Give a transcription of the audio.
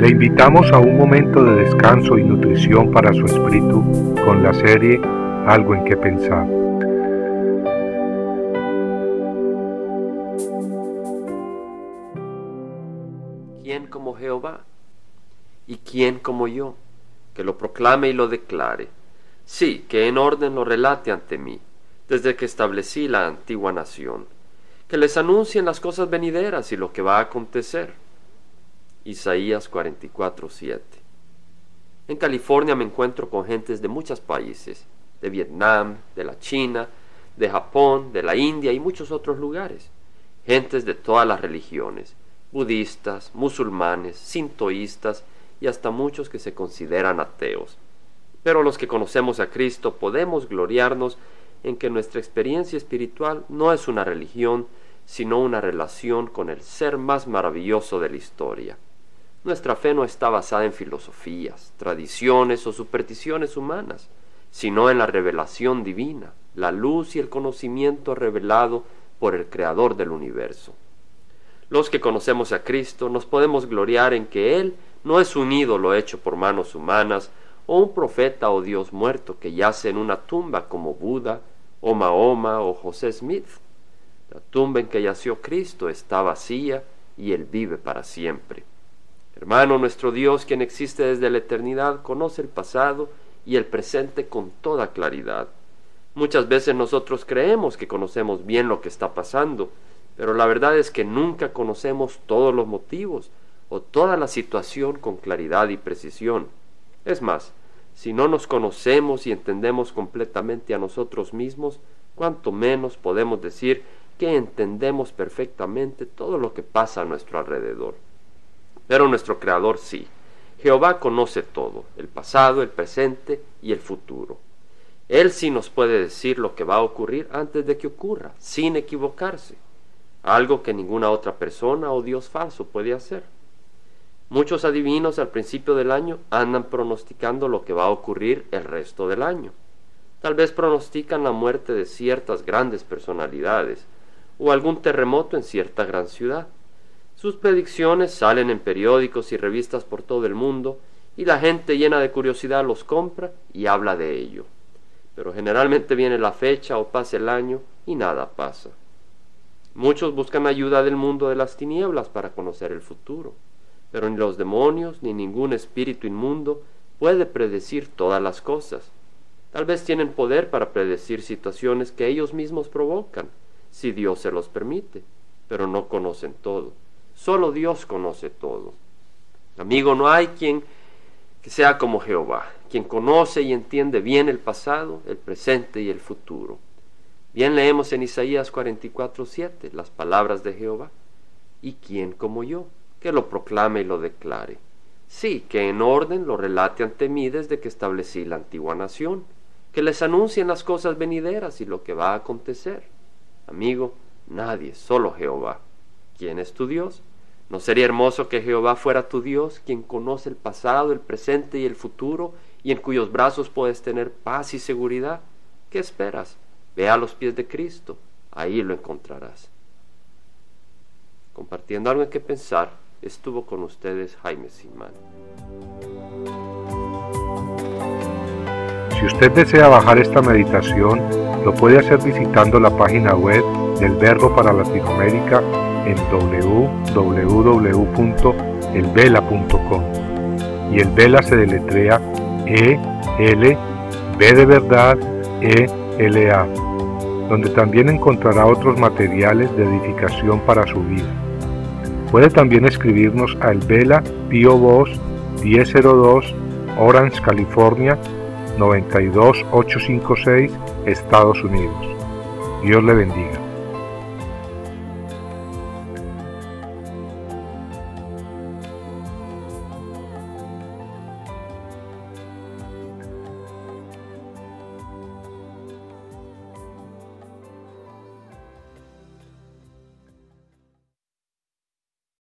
Le invitamos a un momento de descanso y nutrición para su espíritu con la serie Algo en que pensar. ¿Quién como Jehová? ¿Y quién como yo? Que lo proclame y lo declare. Sí, que en orden lo relate ante mí, desde que establecí la antigua nación. Que les anuncien las cosas venideras y lo que va a acontecer Isaías 44, 7. En California me encuentro con gentes de muchos países, de Vietnam, de la China, de Japón, de la India y muchos otros lugares. Gentes de todas las religiones, budistas, musulmanes, sintoístas y hasta muchos que se consideran ateos. Pero los que conocemos a Cristo podemos gloriarnos en que nuestra experiencia espiritual no es una religión, sino una relación con el ser más maravilloso de la historia. Nuestra fe no está basada en filosofías, tradiciones o supersticiones humanas, sino en la revelación divina, la luz y el conocimiento revelado por el Creador del universo. Los que conocemos a Cristo nos podemos gloriar en que Él no es un ídolo hecho por manos humanas o un profeta o Dios muerto que yace en una tumba como Buda o Mahoma o José Smith. La tumba en que yació Cristo está vacía y Él vive para siempre. Hermano, nuestro Dios, quien existe desde la eternidad, conoce el pasado y el presente con toda claridad. Muchas veces nosotros creemos que conocemos bien lo que está pasando, pero la verdad es que nunca conocemos todos los motivos o toda la situación con claridad y precisión. Es más, si no nos conocemos y entendemos completamente a nosotros mismos, cuanto menos podemos decir que entendemos perfectamente todo lo que pasa a nuestro alrededor. Pero nuestro Creador sí. Jehová conoce todo, el pasado, el presente y el futuro. Él sí nos puede decir lo que va a ocurrir antes de que ocurra, sin equivocarse, algo que ninguna otra persona o Dios falso puede hacer. Muchos adivinos al principio del año andan pronosticando lo que va a ocurrir el resto del año. Tal vez pronostican la muerte de ciertas grandes personalidades o algún terremoto en cierta gran ciudad. Sus predicciones salen en periódicos y revistas por todo el mundo y la gente llena de curiosidad los compra y habla de ello. Pero generalmente viene la fecha o pasa el año y nada pasa. Muchos buscan ayuda del mundo de las tinieblas para conocer el futuro, pero ni los demonios ni ningún espíritu inmundo puede predecir todas las cosas. Tal vez tienen poder para predecir situaciones que ellos mismos provocan, si Dios se los permite, pero no conocen todo. Solo Dios conoce todo. Amigo, no hay quien que sea como Jehová, quien conoce y entiende bien el pasado, el presente y el futuro. Bien leemos en Isaías 44, 7 las palabras de Jehová. ¿Y quién como yo, que lo proclame y lo declare? Sí, que en orden lo relate ante mí desde que establecí la antigua nación, que les anuncien las cosas venideras y lo que va a acontecer. Amigo, nadie, solo Jehová. ¿Quién es tu Dios? ¿No sería hermoso que Jehová fuera tu Dios, quien conoce el pasado, el presente y el futuro, y en cuyos brazos puedes tener paz y seguridad? ¿Qué esperas? Ve a los pies de Cristo, ahí lo encontrarás. Compartiendo algo en que pensar, estuvo con ustedes Jaime Simán. Si usted desea bajar esta meditación, lo puede hacer visitando la página web del Verbo para Latinoamérica en www.elvela.com y el Vela se deletrea E L B de verdad E L A, donde también encontrará otros materiales de edificación para su vida. Puede también escribirnos a El Vela Pio Box 1002 Orange, California 92856, Estados Unidos. Dios le bendiga.